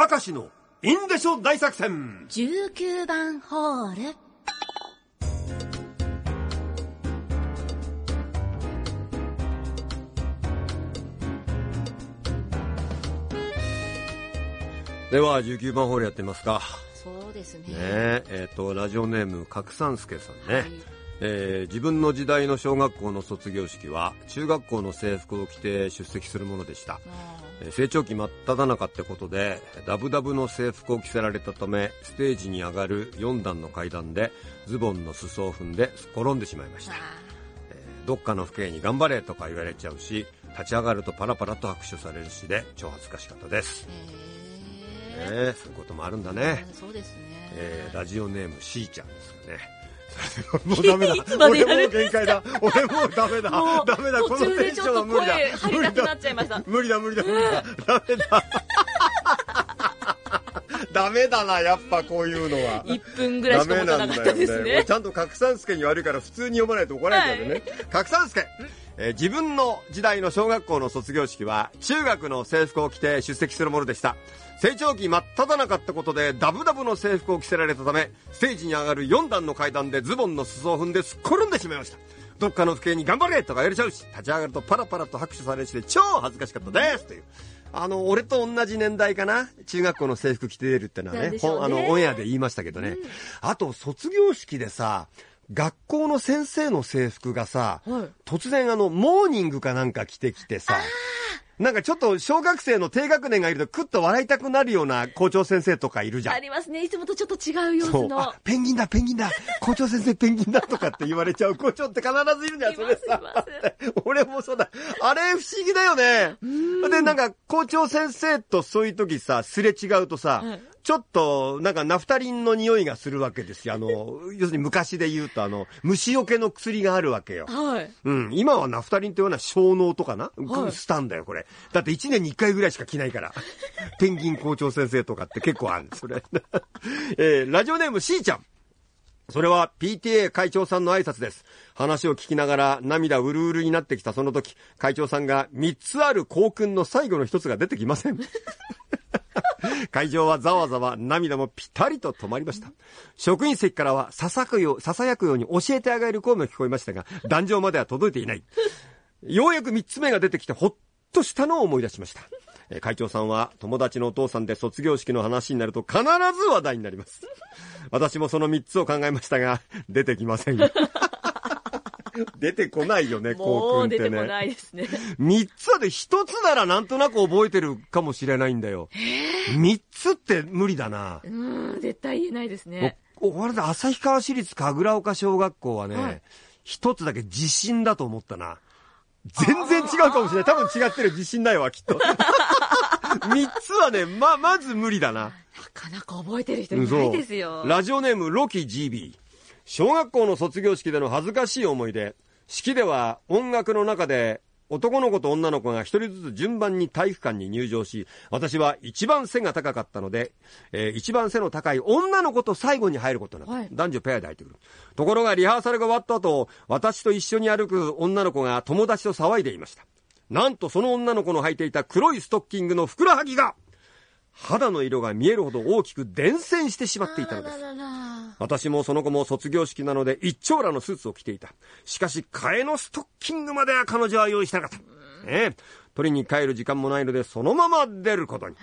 明石のインデショ大作戦。19番ホール。では19番ホールやってみますか。そうですね。ねええっ、とラジオネーム角三助さんね、はいえー自分の時代の小学校の卒業式は中学校の制服を着て出席するものでした。あえー成長期真っ只中ってことでダブダブの制服を着せられたためステージに上がる4段の階段でズボンの裾を踏んですっ転んでしまいました。えーどっかの父兄に頑張れとか言われちゃうし立ち上がるとパラパラと拍手されるしで超恥ずかしかったです、ー。ねそういうこともあるんだーね、そうですね。えーラジオネームしーちゃんですかね もうダメだ。俺もう限界だ。俺もうダメだ。ダメだ。このテンションは無理だ。無理だ。無理だ無理だダメだ。ダメだなやっぱこういうのは。1分ぐらいしか持たなかったですね。もうちゃんと角三助に悪いから普通に読まないと怒られちゃうね。角三助、えー自分の時代の小学校の卒業式は中学の制服を着て出席するものでした。成長期真っ只中ってことでダブダブの制服を着せられたため、ステージに上がる4段の階段でズボンの裾を踏んですっ転んでしまいました。どっかの父兄に頑張れとか言われちゃうし、立ち上がるとパラパラと拍手されるしで超恥ずかしかったですという。あの、俺と同じ年代かな？中学校の制服着て出るってのはね、ねあの、オンエアで言いましたけどね。あと、卒業式でさ、学校の先生の制服がさ、はい突然あの、モーニングかなんか着てきてさ、なんかちょっと小学生の低学年がいるとクッと笑いたくなるような校長先生とかいるじゃんあ。りますねいつもとちょっと違う様。子のあ、ペンギンだ、ペンギンだ。校長先生ペンギンだとかって言われちゃう校長って必ずいるじゃん、それさ。俺もそうだ。あれ不思議だよね。で、なんか校長先生とそういう時さ、すれ違うとさ、はいちょっと、なんかナフタリンの匂いがするわけですよ。あの、要するに昔で言うと、あの、虫除けの薬があるわけよ。はいうん。今はナフタリンっていうのは小脳とかな、はいスタンだよ、これ。だって1年に1回ぐらいしか着ないから。ペンギン校長先生とかって結構あるんです、それ。えーラジオネームしーちゃん。それは PTA 会長さんの挨拶です。話を聞きながら涙うるうるになってきたその時、会長さんが3つある校訓の最後の1つが出てきません。会場はざわざわ涙もぴたりと止まりました。職員席からはささくよ、ささやくように教えてあげる声も聞こえましたが、壇上までは届いていない。ようやく三つ目が出てきてほっとしたのを思い出しました。会長さんは友達のお父さんで卒業式の話になると必ず話題になります。私もその三つを考えましたが、出てきません。出てこないよね、校も訓ってう出てこなね。いですね三つはで一つならなんとなく覚えてるかもしれないんだよ。三つって無理だな。うーん絶対言えないですねお、お、あれだ、旭川市立神楽岡小学校はね、はい一つだけ地震だと思ったな。全然違うかもしれない。多分違ってる地震だよ、きっと。三つはね、ま、まず無理だな。なかなか覚えてる人いないですよラジオネーム、ロキ GB。小学校の卒業式での恥ずかしい思い出。式では音楽の中で男の子と女の子が一人ずつ順番に体育館に入場し、私は一番背が高かったので、えー一番背の高い女の子と最後に入ることになった。はい男女ペアで入ってくる。ところがリハーサルが終わった後、私と一緒に歩く女の子が友達と騒いでいました。なんとその女の子の履いていた黒いストッキングのふくらはぎが、肌の色が見えるほど大きく伝染してしまっていたのですあ。ららら私もその子も卒業式なので一丁羅のスーツを着ていた。しかし、替えのストッキングまでは彼女は用意してなかった。ええ。取りに帰る時間もないので、そのまま出ることに。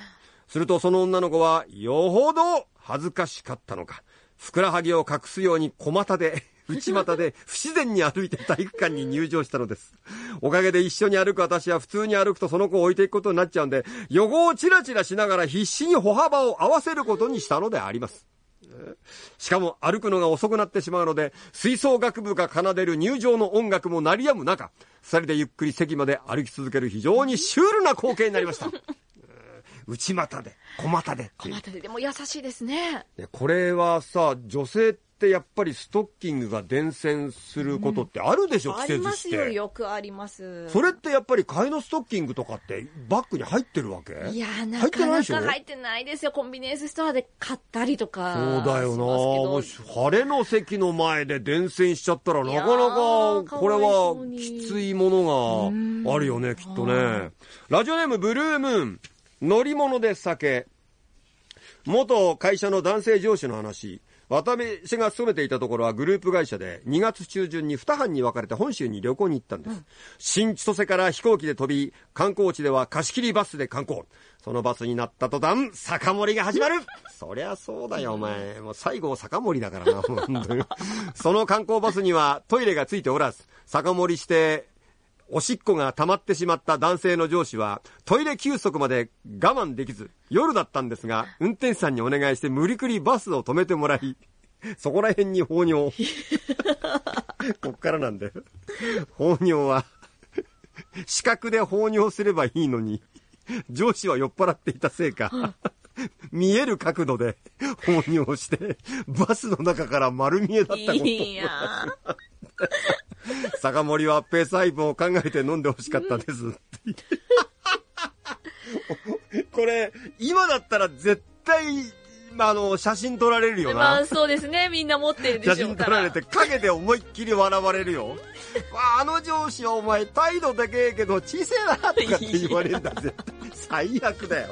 するとその女の子は、よほど恥ずかしかったのか。ふくらはぎを隠すように小股で、内股で不自然に歩いて体育館に入場したのです。おかげで一緒に歩く私は普通に歩くとその子を置いていくことになっちゃうんで、横をチラチラしながら必死に歩幅を合わせることにしたのであります。しかも歩くのが遅くなってしまうので、吹奏楽部が奏でる入場の音楽も鳴り止む中、二人でゆっくり席まで歩き続ける非常にシュールな光景になりました。内股で、小股で小股で。でも優しいですね。ねこれはさ、女性ってやっぱりストッキングが伝染することってあるでしょ、あ季節しりますよて。よくあります。それってやっぱり替えのストッキングとかってバッグに入ってるわけいやーなかなか入ってないですよ。コンビニエンスストアで買ったりとかそうだよなしもし晴れの席の前で伝染しちゃったらなかなかこれはきついものがあるよねきっとね。ラジオネームブルームーン。乗り物で酒。元会社の男性上司の話。私が勤めていたところはグループ会社で2月中旬に2班に分かれて本州に旅行に行ったんです。新千歳から飛行機で飛び、観光地では貸し切りバスで観光。そのバスになった途端、酒盛りが始まるそりゃそうだよ、お前。もう最後酒盛りだからな。その観光バスにはトイレがついておらず、酒盛りして、おしっこが溜まってしまった男性の上司は、トイレ休息まで我慢できず、夜だったんですが、運転手さんにお願いして無理くりバスを止めてもらい、そこら辺に放尿。こっからなんだよ。放尿は、視覚で放尿すればいいのに、上司は酔っ払っていたせいか、見える角度で放尿して、バスの中から丸見えだったこと。いや 酒盛りはペース配分を考えて飲んでほしかったです。これ、今だったら絶対、まあ、あの、写真撮られるよなまあ。そうですね。みんな持ってるで写真しょうから。撮られて、影で思いっきり笑われるよ。わあ、あの上司はお前態度でけえけど小せえなとかって言われるんだぜ。最悪だよ。